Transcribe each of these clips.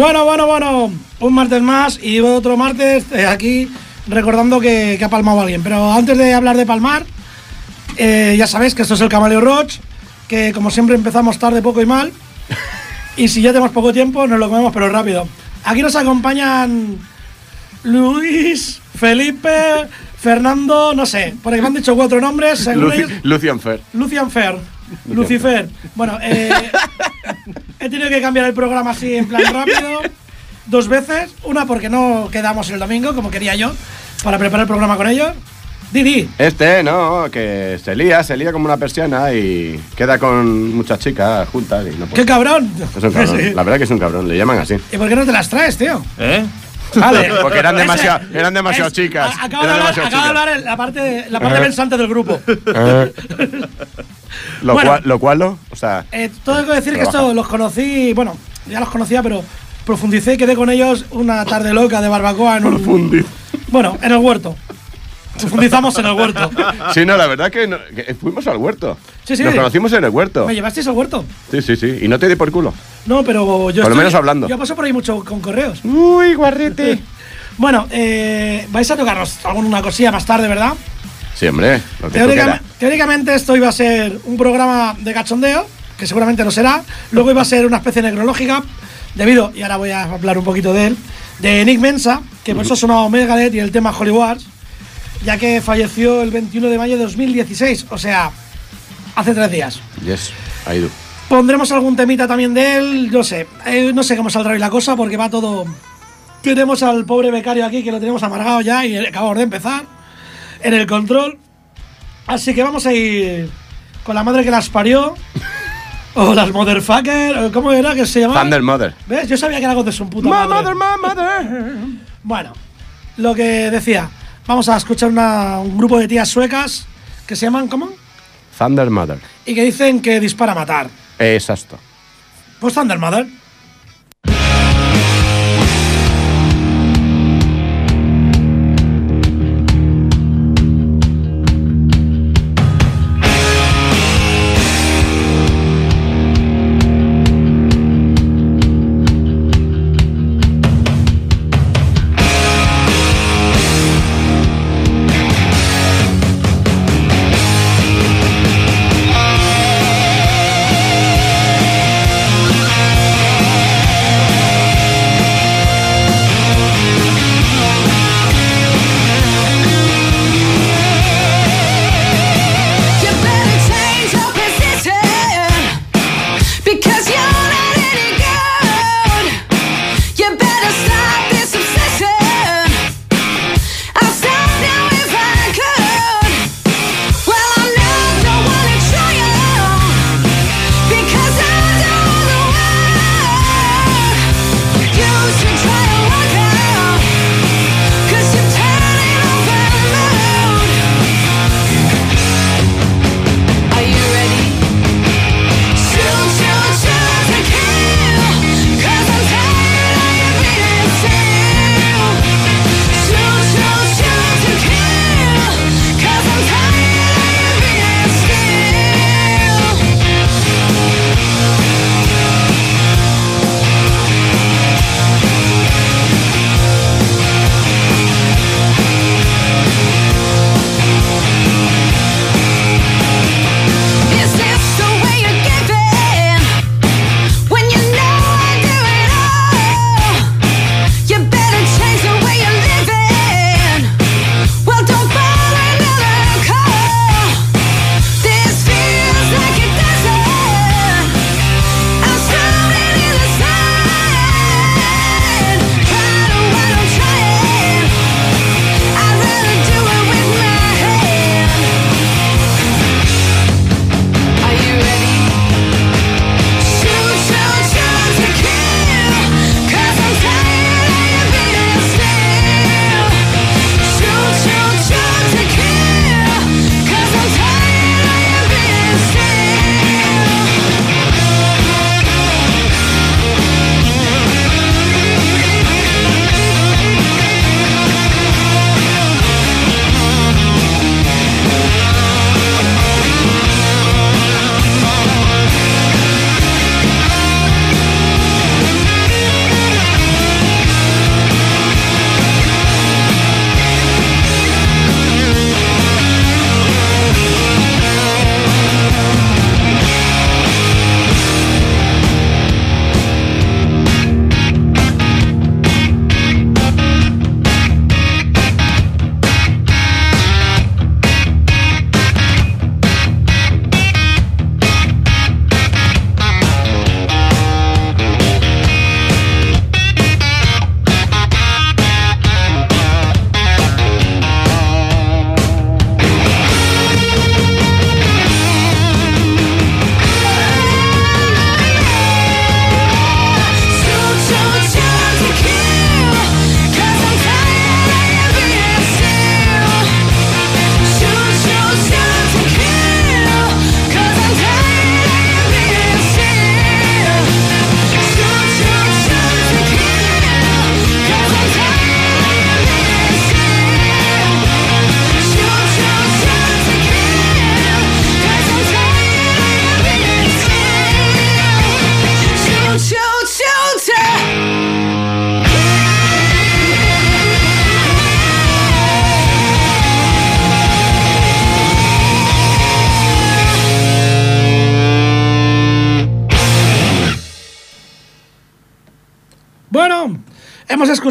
Bueno, bueno, bueno. Un martes más y otro martes eh, aquí recordando que, que ha palmado alguien. Pero antes de hablar de palmar, eh, ya sabéis que esto es el Camaleo Roach, que como siempre empezamos tarde, poco y mal. Y si ya tenemos poco tiempo, nos lo comemos, pero rápido. Aquí nos acompañan Luis, Felipe, Fernando, no sé, porque me han dicho cuatro nombres. Lucian Fer. Lucian Fer. Lucifer. Bueno, eh, he tenido que cambiar el programa así en plan rápido dos veces. Una porque no quedamos el domingo como quería yo para preparar el programa con ellos. Didi, Este, no, que se lía, se lía como una persiana y queda con muchas chicas juntas y no qué cabrón. Es un cabrón, Sí. la verdad que es un cabrón, le llaman así. ¿Y por qué no te las traes, tío? ¿Eh? Vale. Porque eran demasiado- eran demasiado es- chicas, Acabo de eran hablar, demasiado acabo de hablar en la parte, la parte Eh. pensante del grupo. Lo, Bueno. cual, lo cual, ¿no? o sea, Eh, tengo que decir que esto los conocí, bueno, ya los conocía, pero profundicé y quedé con ellos una tarde loca de barbacoa en un. Bueno, en el huerto. Profundizamos en el huerto. Sí, no, la verdad que, no- que fuimos al huerto. Sí, sí. Nos conocimos en el huerto. ¿Me llevasteis al huerto? Sí, sí, sí. Y no te di por culo. No, pero yo. Por lo menos hablando. Yo paso por ahí mucho con correos. Uy, guarrete. Bueno, eh, vais a tocarnos alguna cosilla más tarde, ¿verdad? Sí, hombre, lo que tú Teóricamente, esto iba a ser un programa de cachondeo, que seguramente no será. Luego iba a ser una especie necrológica, debido, y ahora voy a hablar un poquito de él, de Nick Mensa, que por eso ha sonado Megadeth y el tema Hollywood, ya que falleció el 21 de mayo de 2016, o sea, hace tres días. Yes, ahí tú. Pondremos algún temita también de él, no sé, eh, no sé cómo saldrá hoy la cosa porque va todo... Tenemos al pobre becario aquí que lo tenemos amargado ya y acabamos de empezar en el control. Así que vamos a ir con la madre que las parió. o las motherfucker, ¿cómo era que se llamaba? Thunder Mother. ¿Ves? Yo sabía que era algo de su puta My madre. mother, my mother. Bueno, lo que decía, vamos a escuchar una- un grupo de tías suecas que se llaman, ¿cómo? Thunder Mother. Y que dicen que dispara a matar. Exacto. Pues Thunder Mother.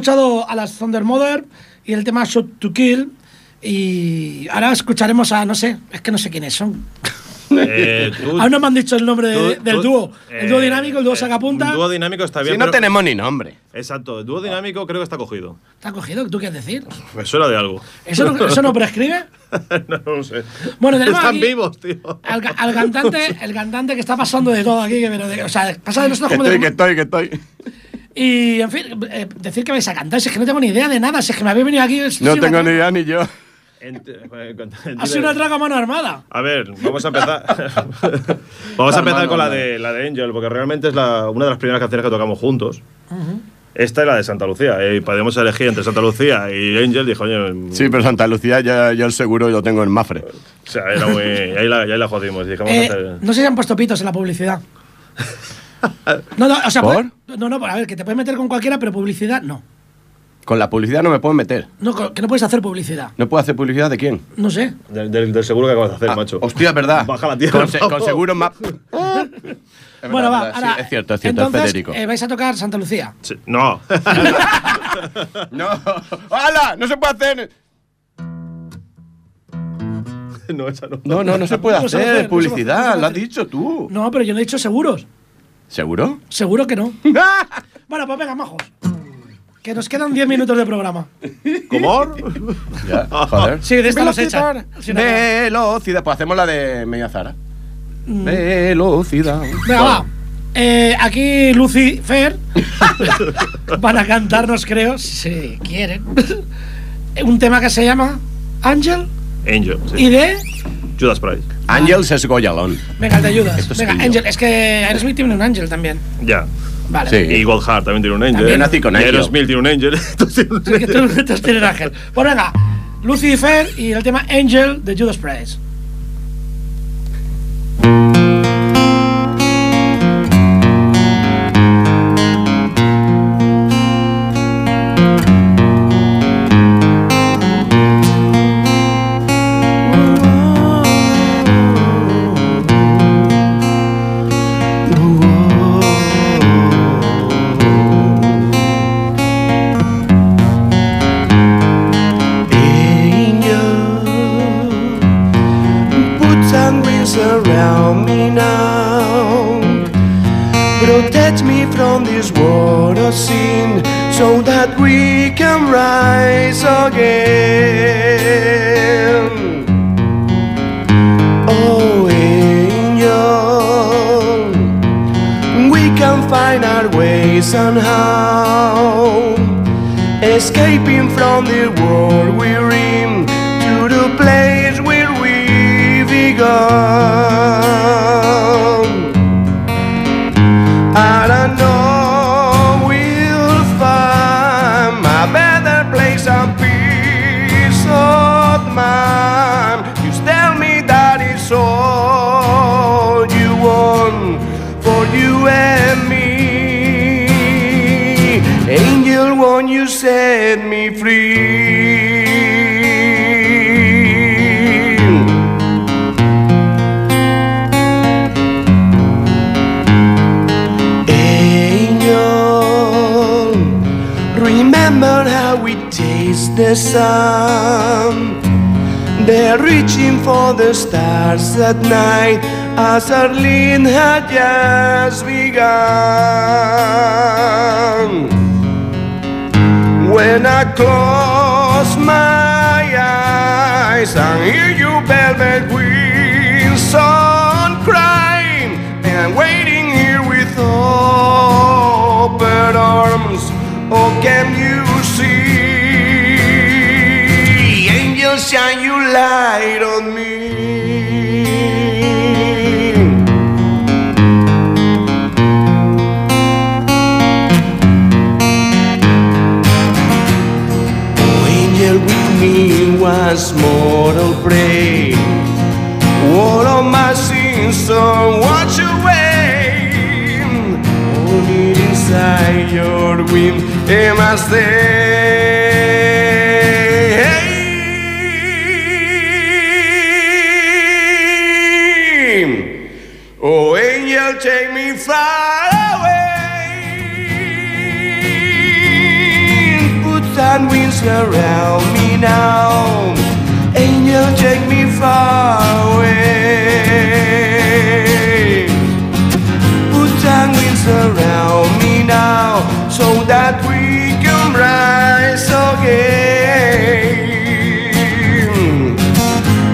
Escuchado a las Thunder Mother y el tema Shot to Kill. Y ahora escucharemos a, no sé, es que no sé quiénes son. Eh, tú- Aún no me han dicho el nombre de- tú- del tú- dúo. El dúo eh, dinámico, el dúo eh, sacapunta. El dúo dinámico está bien. Si no pero- tenemos ni nombre. Exacto, el dúo dinámico creo que está cogido. ¿Te ha cogido? ¿Tú qué has decir? Me suena de algo. ¿Eso no, eso no prescribe? no, no lo sé. Bueno, tenemos Están aquí vivos, tío. Al, al cantante, el cantante que está pasando de todo aquí, que, pero de- o sea, pasa de nosotros Que como estoy, de. que estoy, que estoy. Y, en fin, eh, decir que vais a cantar, si es que no tengo ni idea de nada, si es que me habéis venido aquí. No tengo ni idea ni yo. Ha sido una traga mano armada. A ver, vamos a empezar. vamos a empezar con la de, la de Angel, porque realmente es la, una de las primeras canciones que tocamos juntos. Esta es la de Santa Lucía. eh, Y podíamos elegir entre Santa Lucía y Angel. Dijo, oye, mm, Sí, pero Santa Lucía ya, yo el seguro lo tengo en Mafre. o sea, era muy. y ahí la, ahí la jodimos. Dijimos, Eh, hacer- no sé si han puesto pitos en la publicidad. No, no, o sea, ¿Por? puede- no, no, a ver, que te puedes meter con cualquiera, pero publicidad no. Con la publicidad no me puedo meter. no. Que no puedes hacer publicidad. ¿No puedo hacer publicidad de quién? No sé. del, del- del seguro que acabas de hacer, Ah, macho. Hostia, es verdad. Baja la tierra, Con, se- con seguro más. bueno, va, ahora. es cierto, es cierto, entonces, es Federico. eh, vais a tocar Santa Lucía. Sí, no. No, ¡Hala! No se puede hacer. no, esa no. No, no, no se puede No se puede hacer hacer, no se puede publicidad. hacer. Lo has dicho tú. No, pero yo no he dicho seguros. ¿Seguro? Seguro que no. bueno, pues venga, majos. Que nos quedan 10 minutos de programa. ¿Cómo? Ya, joder. Sí, de esta los echan. Sí, no. Velocidad. Pues hacemos la de Media Zara. Mm. Velocidad. Venga, va. Eh, aquí Lucifer van a cantarnos, creo, si quieren, un tema que se llama Angel, sí. y de. Judas Price. Ángels es Goyalón. Venga, ayudas. Esto es Venga, yo. Ángel. Es que Aerosmith tiene un Ángel también. Ya. Vale. Sí. Y Goldheart también tiene un Angel. También nací con Y Angel. Aerosmith tiene un Angel. Entonces, tienes Ángel. Pues venga, Lucifer y el tema Angel de Judas Priest. Protect me from this world of sin so that we can rise again. Oh, angel, we can find our way somehow. Escaping from the world we're in to the place where we begun. The sun. They're reaching for the stars at night as our lean had just begun. When I close my eyes and hear you velvet wings on crying, and I'm shine your light on me. Oh, angel with me once more, I'll pray. All of my sins, so wash away. Hold it inside your wing, am I stay? Surround me now. Angel, take me far away. Put and winds surround me now, so that we can rise again.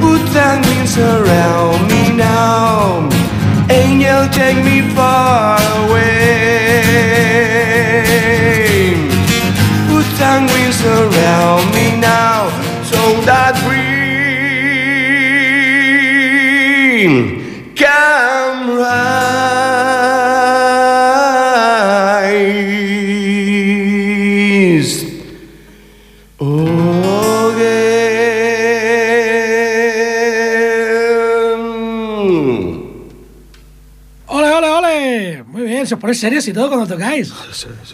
Put and winds surround me now. Angel, take me far away. And winds surround me now, so that we ponéis serios y todo cuando tocáis.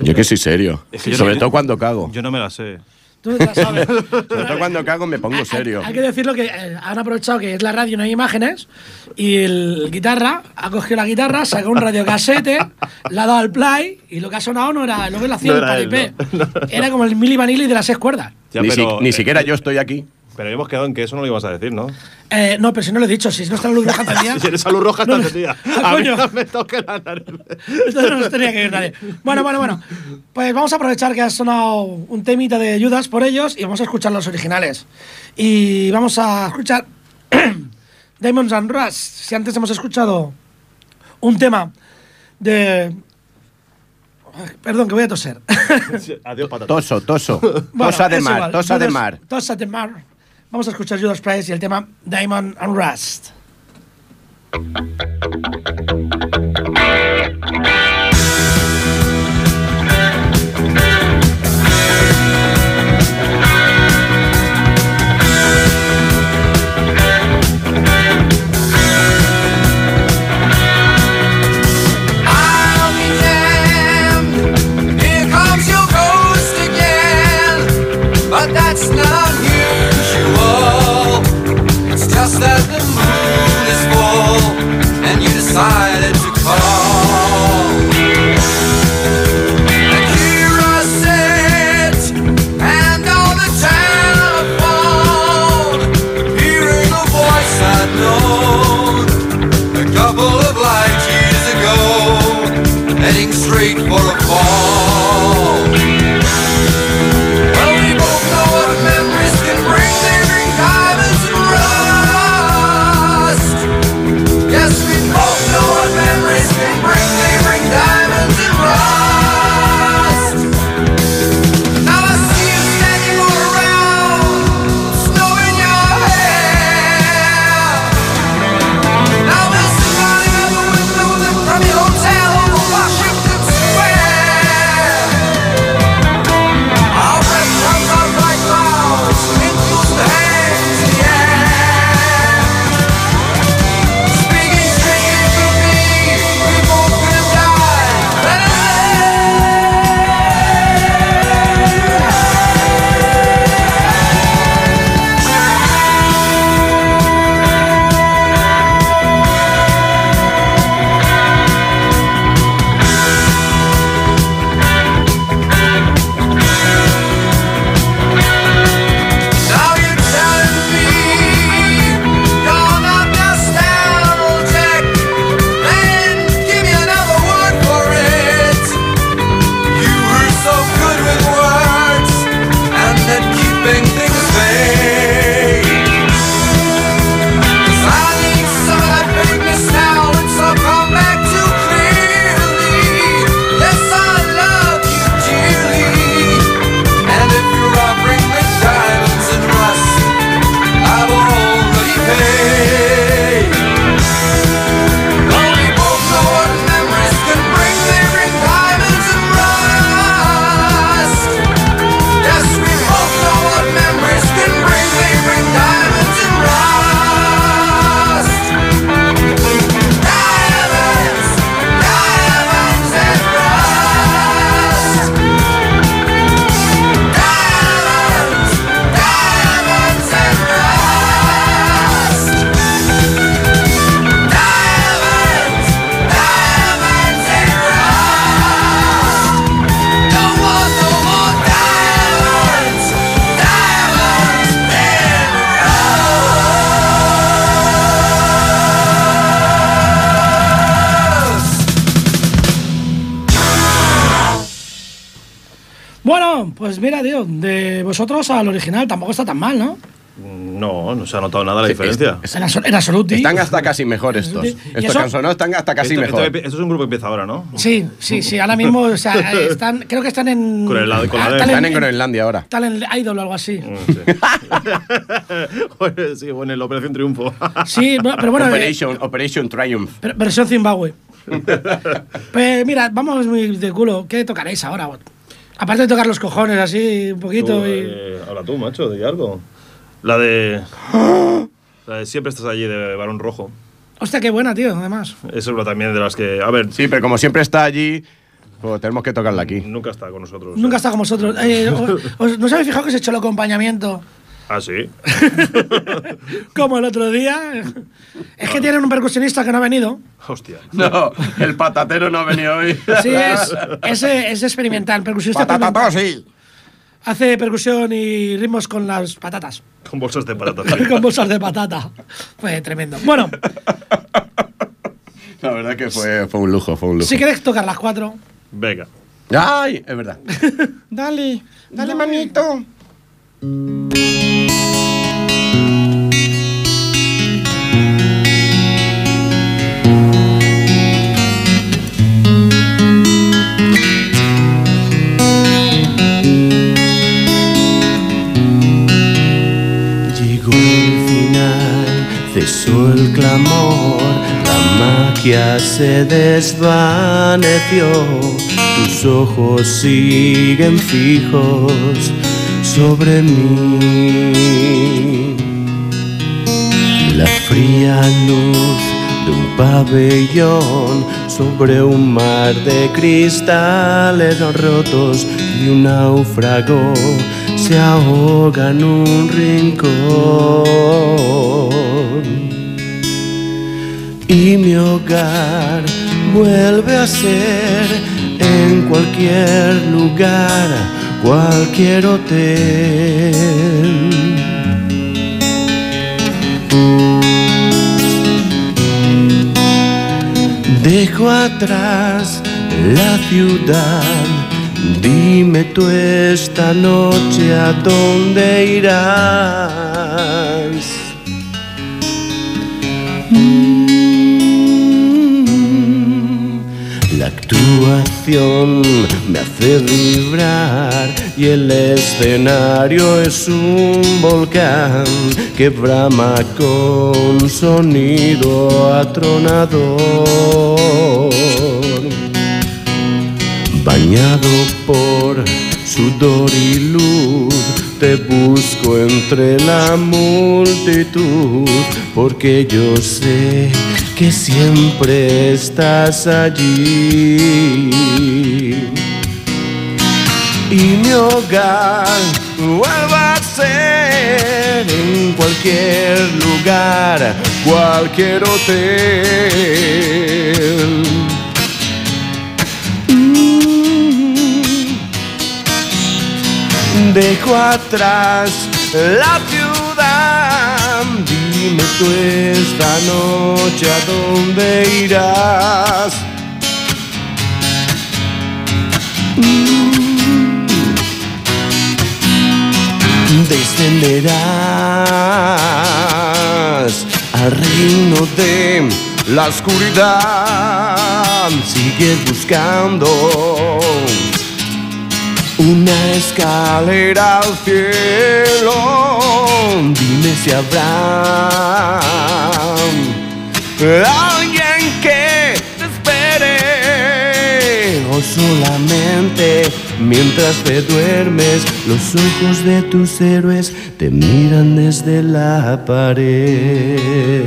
Yo que soy serio. Es que yo Sobre no- todo cuando cago. Yo no me la sé. Tú ya sabes. Sobre todo cuando cago me pongo serio. Hay, que decirlo que eh, han aprovechado que es la radio y no hay imágenes y el guitarra ha cogido la guitarra, sacó un radiocasete, la ha dado al play y lo que ha sonado no era lo que lo hacía No el era él, no. Era como el Mili Vanilli de las seis cuerdas. Ya, ni, pero, si- ni eh, siquiera yo estoy aquí. Pero habíamos quedado en que eso no lo ibas a decir, ¿no? Eh, no, pero si no lo he dicho, si no está la luz roja encendida. Si eres a luz roja, No, encendida. Ah, A mí coño. no me toque la nariz. Esto no nos tenía que ir nadie. Bueno, bueno, bueno. Pues vamos a aprovechar que ha sonado un temita de Judas por ellos y vamos a escuchar los originales. Y vamos a escuchar Diamonds and Rust. Si antes hemos escuchado un tema de. Perdón, que voy a toser. Adiós, patata. Toso, toso. Bueno, tosa de mar, igual. tosa de mar. Tosa de mar. Vamos a escuchar Judas Price y el tema Diamond and Rust. mira, tío, de vosotros al original tampoco está tan mal, ¿no? No, no se ha notado nada la diferencia. En, absol- en absoluti. Están hasta casi mejor estos. Estos sonado están hasta casi esto, mejor. esto- esto es un grupo que empieza ahora, ¿no? Sí, sí, sí. Ahora mismo, o sea, están, creo que están en. Con el lado- con la ah, de- están Están en Groenlandia ahora. Están en Idol o algo así. Mm, Sí. Bueno, sí, bueno, en la Operación Triunfo. Sí, pero bueno. eh, Operation, Operation Triumph. ver- versión Zimbabue. pues mira, vamos muy de culo. ¿Qué tocaréis ahora? Aparte de tocar los cojones así un poquito Tú, y. eh, habla tú, macho, de algo. La de. La de Siempre estás allí de Barón Rojo. Hostia, qué buena, tío, además. Esa es una también de las que. A ver, Sí, pero como siempre está allí, pues tenemos que tocarla aquí. nunca está con nosotros. Nunca está con vosotros. Eh, os- os- ¿No os habéis fijado que se echó el acompañamiento Ah, sí. como el otro día? Es que tienen un percusionista que no ha venido. Hostia. No, el patatero no ha venido hoy. Sí, es, es, es experimental, percusionista sí. Hace percusión y ritmos con las patatas. Con bolsas de patatas. con bolsas de patata. Fue tremendo. Bueno, La verdad que fue, fue un lujo, fue un lujo. si queréis tocar las cuatro. Venga. ¡Ay! Es verdad. dale, dale, manito. Cesó el clamor, la magia se desvaneció, tus ojos siguen fijos sobre mí. La fría luz de un pabellón sobre un mar de cristales rotos y un náufrago se ahoga en un rincón. Y mi hogar vuelve a ser en cualquier lugar, cualquier hotel. Dejo atrás la ciudad. Dime tú esta noche a dónde irás. La actuación me hace vibrar y el escenario es un volcán que brama con sonido atronador. Bañado por sudor y luz, te busco entre la multitud, porque yo sé que siempre estás allí. Y mi hogar vuelve a ser en cualquier lugar, cualquier hotel. Dejo atrás la ciudad. Dime tú esta noche a dónde irás. Mm. Descenderás al reino de la oscuridad. Sigues buscando una escalera al cielo. Dime si habrá alguien que te espere o solamente mientras te duermes los ojos de tus héroes te miran desde la pared.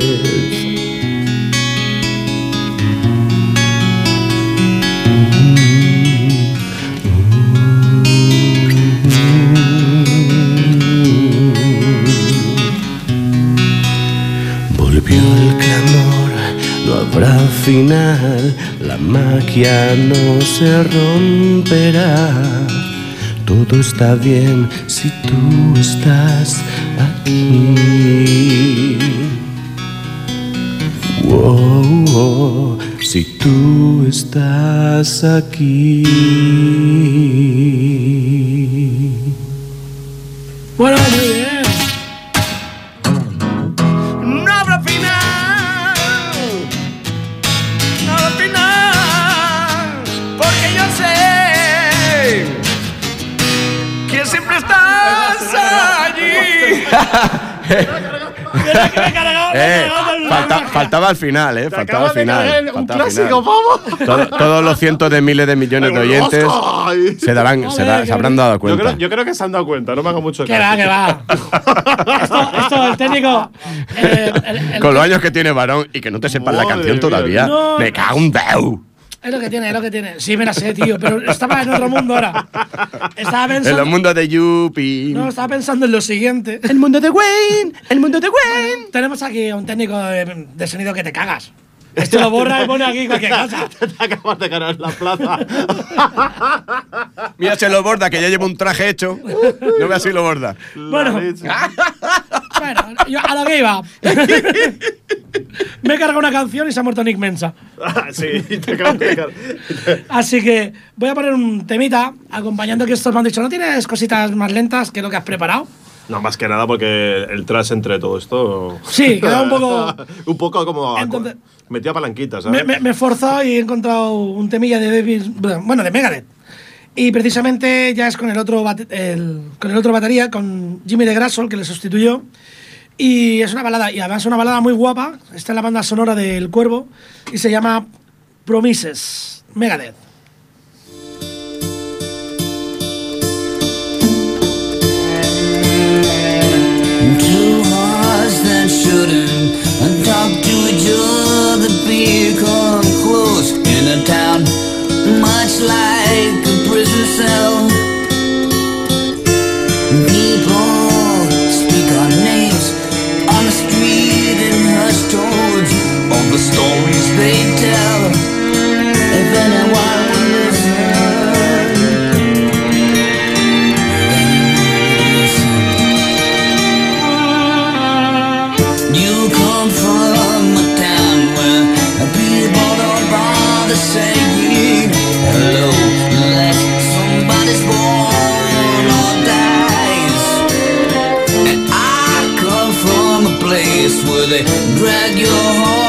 Final, la magia no se romperá. Todo está bien si tú estás aquí. Wow, wow, si tú estás aquí. Faltaba al final, eh. Faltaba al final. un faltaba clásico, vamos. Todo- todos los cientos de miles de millones de oyentes se, darán, se, da- habrán dado Yo cuenta. creo, yo creo que se han dado cuenta, no me hago mucho Que caso. va, que va. Esto, esto, el técnico. eh, el- el- Con los años que tiene varón y que no te sepas la canción mía, todavía. no. Me cago un deu. Es lo que tiene, es lo que tiene. Sí, me la sé, tío, pero estaba en otro mundo ahora. Estaba En pensando. los mundos de Yuppie. No, estaba pensando en lo siguiente. El mundo de Wayne. El mundo de Wayne. Tenemos aquí a un técnico de, de sonido que te cagas. Esto lo borra y pone aquí cualquier cosa. Te acabas de ganar la plaza. Mira, se lo borda, que ya lleva un traje hecho. No veas si lo borda. Bueno. Bueno, yo a lo que iba. Me he cargado una canción y se ha muerto Nick Mensa. Ah, sí, te de cagar. Así que voy a poner un temita acompañando que estos me han dicho, ¿no tienes cositas más lentas que lo que has preparado? No, más que nada porque el tras entre todo esto. Sí, queda un poco- un poco como. Entonces- metía palanquitas, ¿sabes? me- me he esforzado y he encontrado un temilla de David, bueno, de Megadeth. Y precisamente ya es con el otro, con el otro batería, con Jimmy de Grassol, que le sustituyó. Y es una balada, y además es una balada muy guapa. Está en la banda sonora del Cuervo y se llama Promises, Megadeth. Much like People speak our names on the street tones of the stories they tell. If anyone would listen. You come from a town where people don't bother saying drag your horse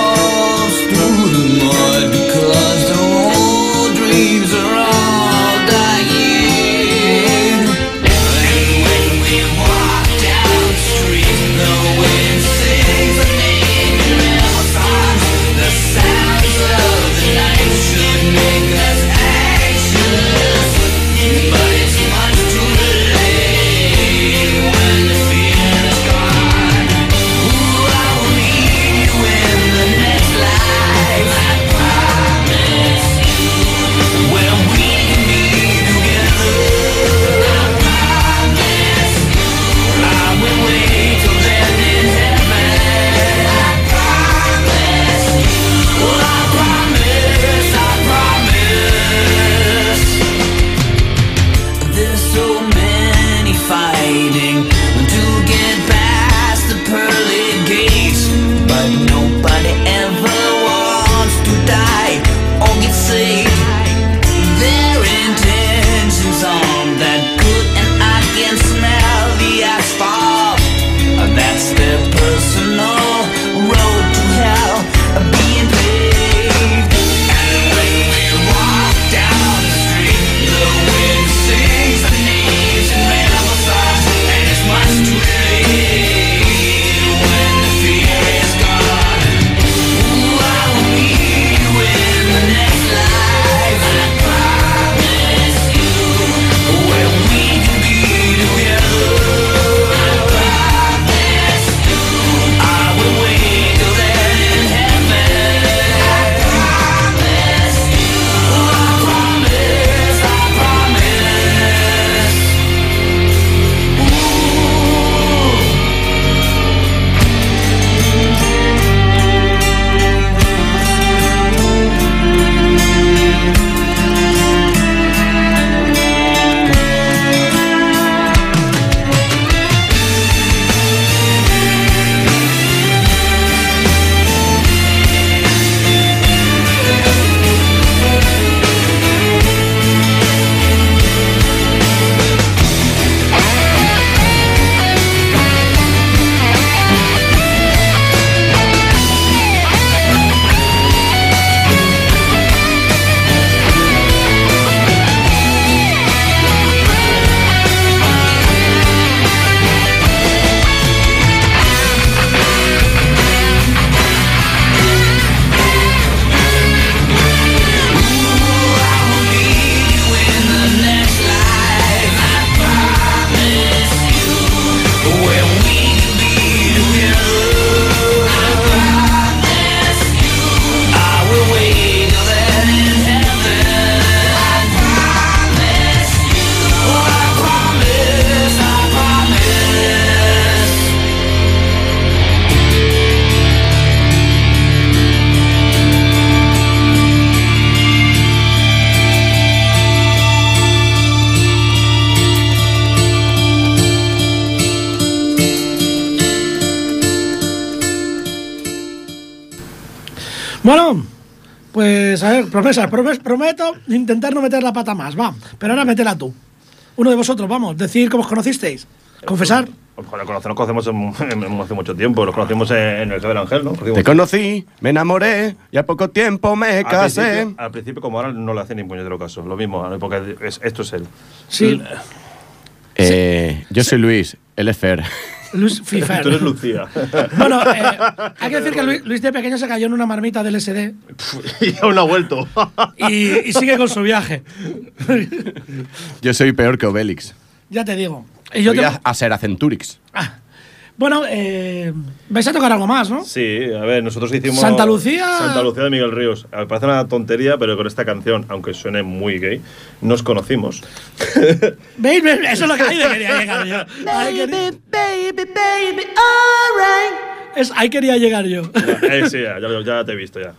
Bueno, pues a ver, promesas, promes- prometo intentar no meter la pata más, va. Pero ahora métela tú. Uno de vosotros, vamos, decir cómo os conocisteis. Confesar. Joder, conoce- nos conocemos hace mucho tiempo, nos conocimos en, el del Ángel, ¿no? Te conocí, me enamoré y al poco tiempo me al, casé. principio, al principio, como ahora, no le hace ni puñetero caso. Lo mismo, porque es- esto es él. Sí, Eh, yo soy Luis, él es Fer. Luis Fifer. Tú eres Lucía. Bueno, eh, hay que decir que Luis, Luis de pequeño se cayó en una marmita del SD y aún no ha vuelto. y, y sigue con su viaje. Yo soy peor que Obélix. ya te digo. Y yo Voy te- a, a ser Acenturix. Ah, bueno, eh, vais a tocar algo más, ¿no? Sí, a ver, nosotros hicimos. Santa Lucía. Santa Lucía de Miguel Ríos. Me parece una tontería, pero con esta canción, aunque suene muy gay, nos conocimos. Eso es lo que ahí quería llegar yo. Quería, baby, baby, alright. Es, ahí quería llegar yo. Eh, sí, ya, ya- ya te he visto ya.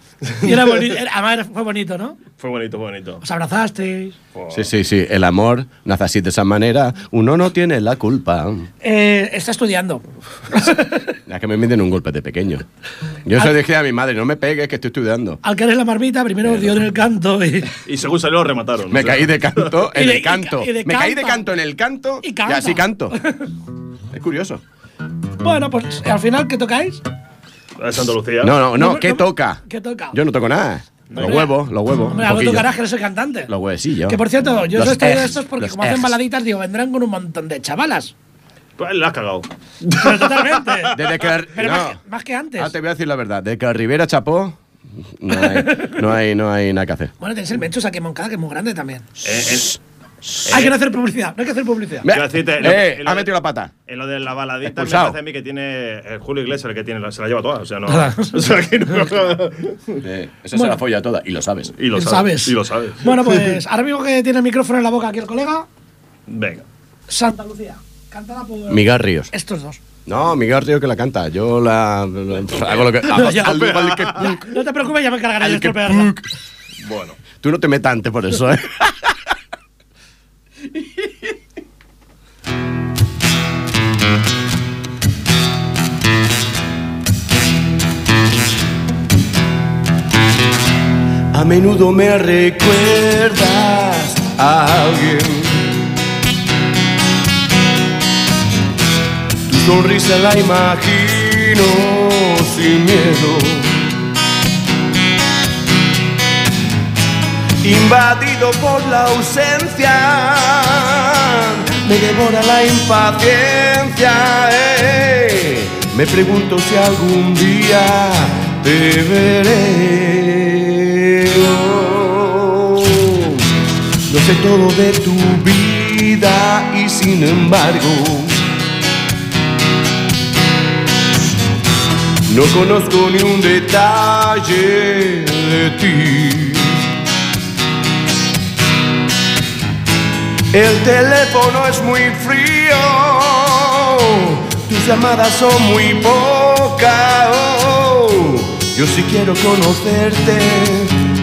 Y era bonito, era- además fue bonito, ¿no? Fue bonito, fue bonito. Os abrazasteis. Sí, sí, sí. El amor nace así de esa manera. Uno no tiene la culpa. Eh, está estudiando. Ya que me meten un golpe de pequeño. Yo se lo dije a mi madre, no me pegues que estoy estudiando. Al caer en la marmita, primero dio en el canto y. Y según salió, lo remataron. Me O sea, caí de canto Y en de- el canto. y de Me caí de canto en el canto Y y, canta. así canto. Es curioso. Bueno, pues al final, ¿qué tocáis? Santa Lucía. No, no, No, ¿qué no- toca? ¿Qué toca? Yo no toco nada. Los huevos, los huevos. Hombre, algo tocarás que eres el cantante. Los huevecillos. Que por cierto, yo Los os estoy de estos porque como hacen baladitas, digo, vendrán con un montón de chavalas. Pues la has cagado. Pero totalmente. Desde que. Pero no. más, que, más que antes. Ah, te voy a decir la verdad. Desde que Rivera chapó, no hay, no hay, no hay nada que hacer. Bueno, tenéis el Menchus aquí en Moncada, que es muy grande también. Eh, en, Hay que no hacer publicidad, no hay que hacer publicidad. Decirte, eh, lo ha de- metido la pata. en lo de la baladita, me parece a mí que tiene el Julio Iglesias el que tiene, se la lleva toda. O sea, no. O sea, que no- Eh, esa Bueno. se la folla toda y lo sabes. y lo sabes. sabes. Y lo sabes. Bueno, pues ahora mismo que tiene el micrófono en la boca aquí el colega, Venga. Santa Lucía. Cantada por Miguel Ríos. estos dos. No, Miguel Ríos que la canta. Yo la. la- hago lo que. hago ya. al igual que- Ya, no te preocupes, ya me encargaré de al que estropearla. Bueno. Tú no te metas antes por eso, ¿eh? A menudo me recuerdas a alguien. Tu sonrisa la imagino sin miedo. Invadido por la ausencia, me devora la impaciencia. eh. Me pregunto si algún día te veré. Yo sé todo de tu vida y sin embargo no conozco ni un detalle de ti. El teléfono es muy frío, tus llamadas son muy pocas. Yo sí quiero conocerte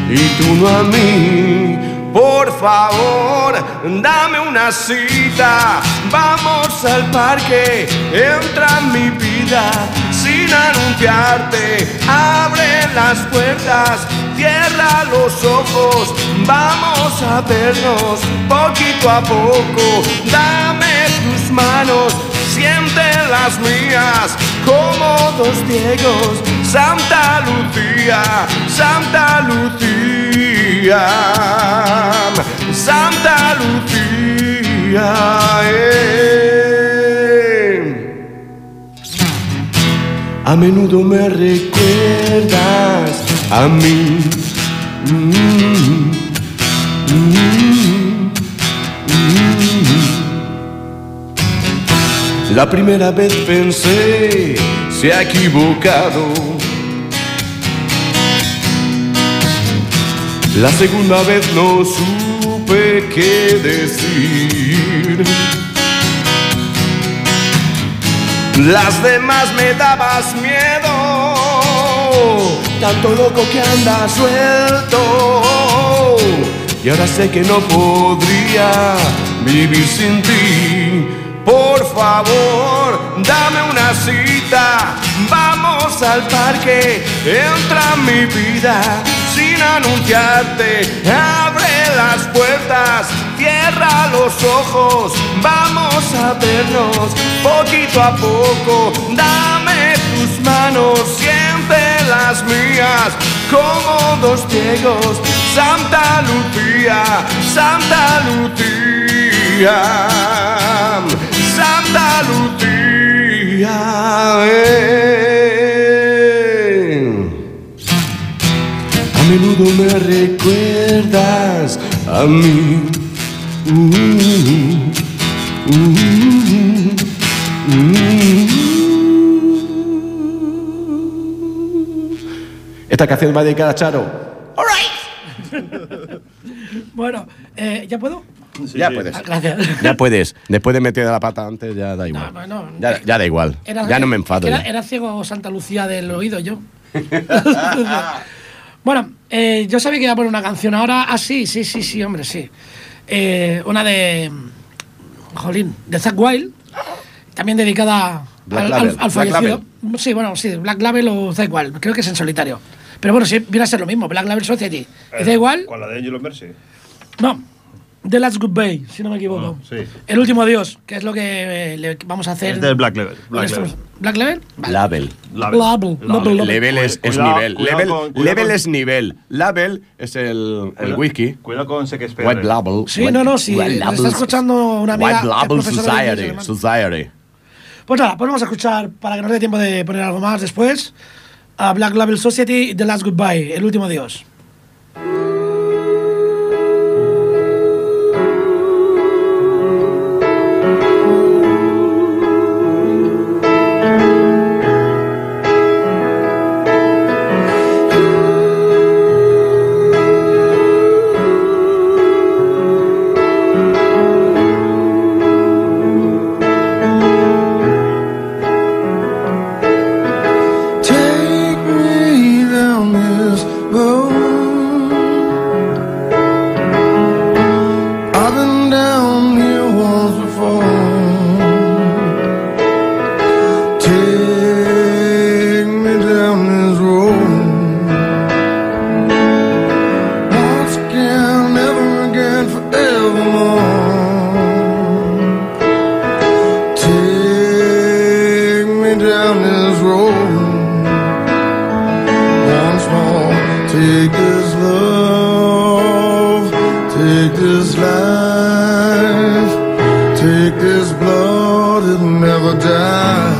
y tú no a mí. Por favor, dame una cita. Vamos al parque, entra en mi vida sin anunciarte. Abre las puertas, cierra los ojos. Vamos a vernos poquito a poco. Dame tus manos, siente las mías como dos ciegos. Santa Lucía, Santa Lucía, Santa Lucía. eh. A menudo me recuerdas a mí. La primera vez pensé, se ha equivocado. La segunda vez no supe qué decir. Las demás me dabas miedo, tanto loco que anda suelto. Y ahora sé que no podría vivir sin ti. Por favor, dame una cita. Vamos al parque, entra en mi vida sin anunciarte. Abre las puertas, cierra los ojos. Vamos a vernos poquito a poco. Dame manos, siente las mías como dos ciegos. Santa Lucía, Santa Lucía, Santa Lucía. eh. A menudo me recuerdas a mí. Uh, uh, uh. Esta canción va dedicada a Charo. Bueno, eh, ¿ya puedo? Sí, ya sí. puedes. Ah, gracias. Ya puedes. Después de meter la pata antes, ya da igual. No, no, no. Ya, ya da igual. Era- ya no me enfado. Era, era ciego Santa Lucía del oído yo. bueno, eh, yo sabía que iba a poner una canción ahora. Ah, sí, sí, sí, sí, hombre, sí. Eh, una de. Jolín, de Zack Wild. También dedicada Black al, Label, al- al Black fallecido. Sí, bueno, sí, Black Label o Zack Wild. Creo que es en solitario. Pero bueno, sí, viene a ser lo mismo. Black Label Society. ¿Es da igual? Con la de Angel of Mercy. No. The Last Goodbye, si no me equivoco. Ah, sí. El último adiós, que es lo que eh, le vamos a hacer. Es del Black Level. Black Level. ¿Black Level? Vale. Label. Label. Label, label, label. Level es, es Cuidado, nivel. cuidado level con- level con- es nivel. Label es el, el whisky. Cuidado con Shakespeare. White Label. Sí, White- no, no, sí, está escuchando una amiga White que Label Society. Society. Pues nada, pues vamos a escuchar, para que nos dé tiempo de poner algo más después, a Black Label Society, The Last Goodbye, el último adiós. Life, take this blood, it'll never die.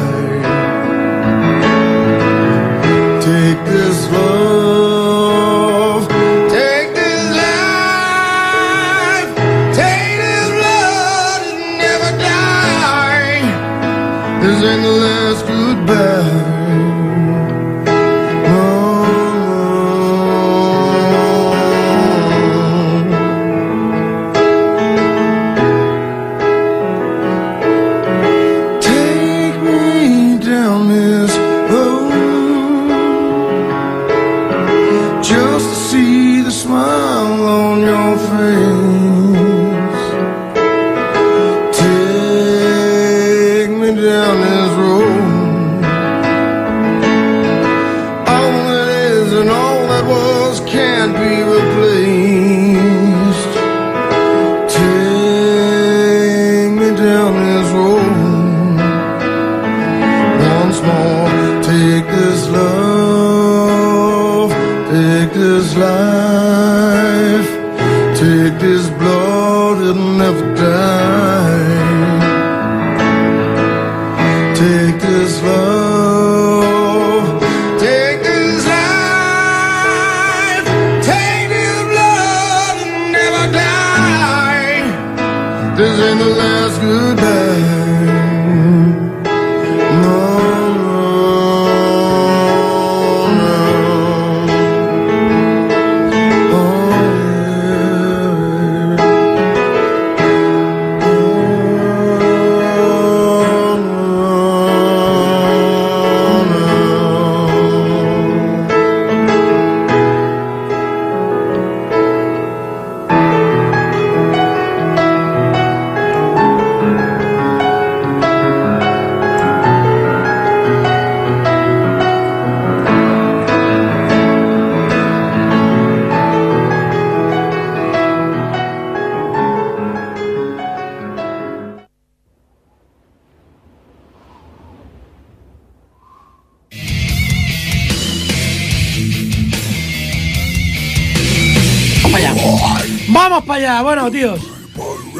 Bueno, tíos.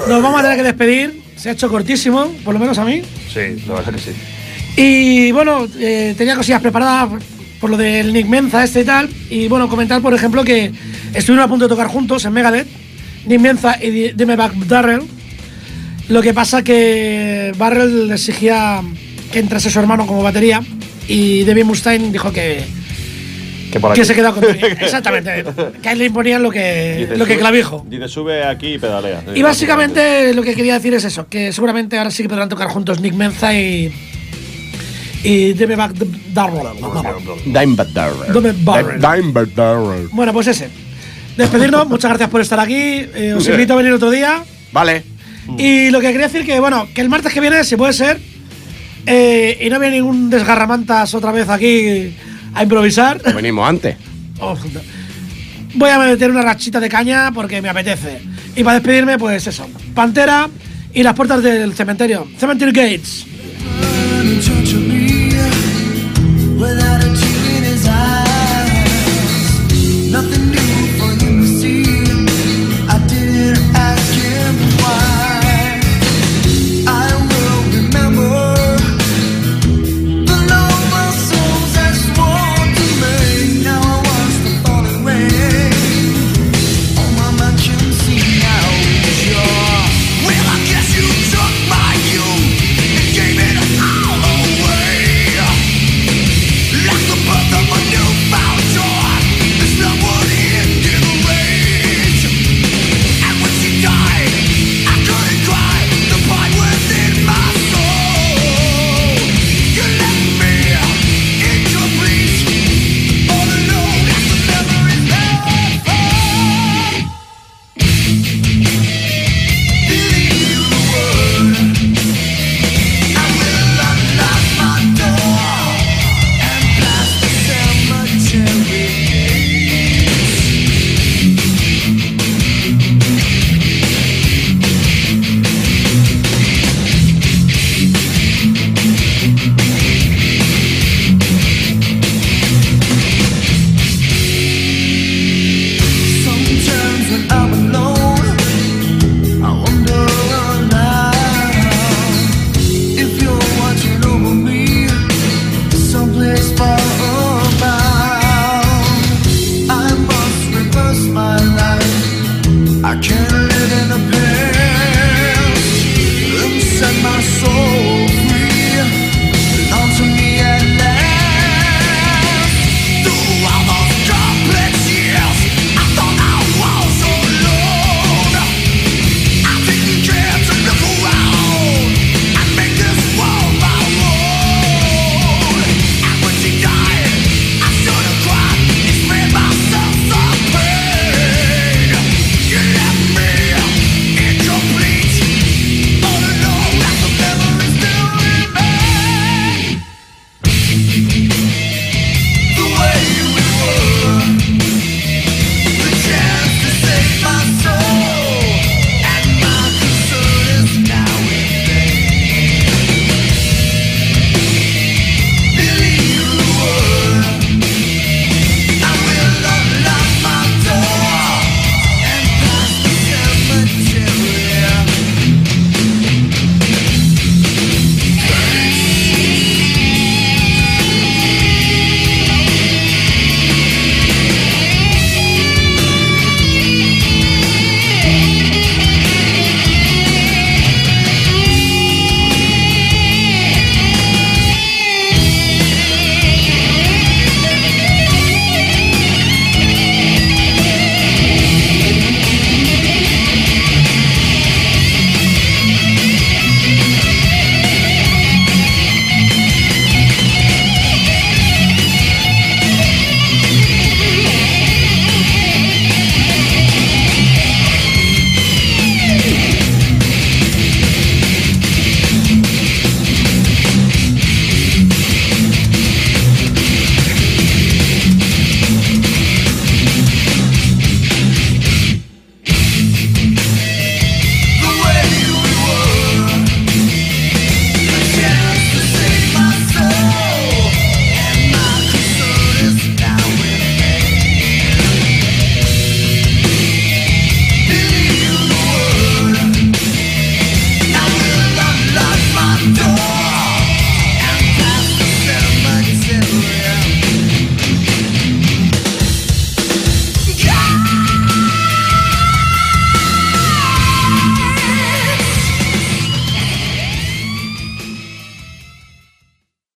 Nos vamos a tener que despedir. Se ha hecho cortísimo, por lo menos a mí. Sí, la verdad que sí. Y bueno, eh, tenía cosillas preparadas por lo del Nick Menza este y tal. Y bueno, comentar, por ejemplo, que estuvieron a punto de tocar juntos en Megadeth. Nick Menza y Di- Dimebag Darrell. Lo que pasa que Barrel le exigía que entrase su hermano como batería. Y David Mustaine dijo que, Que por que aquí. se quedaba con Exactamente. Que a él le imponían lo que, Dice, lo que clavijo. Dice, sube aquí y pedalea. Y básicamente lo que quería decir es eso, que seguramente ahora sí que podrán tocar juntos Nick Menza y. y Darrell. Dimebag Darrell. Bueno, pues ese. Despedirnos, muchas gracias por estar aquí. eh, os invito a venir otro día. Vale. Y lo que quería decir que, bueno, que el martes que viene, si puede ser, eh, y no viene ningún desgarramantas otra vez aquí a improvisar, Venimos antes. oh, voy a meter una rachita de caña porque me apetece. Y para despedirme, pues eso, Pantera y las puertas del cementerio, Cemetery Gates.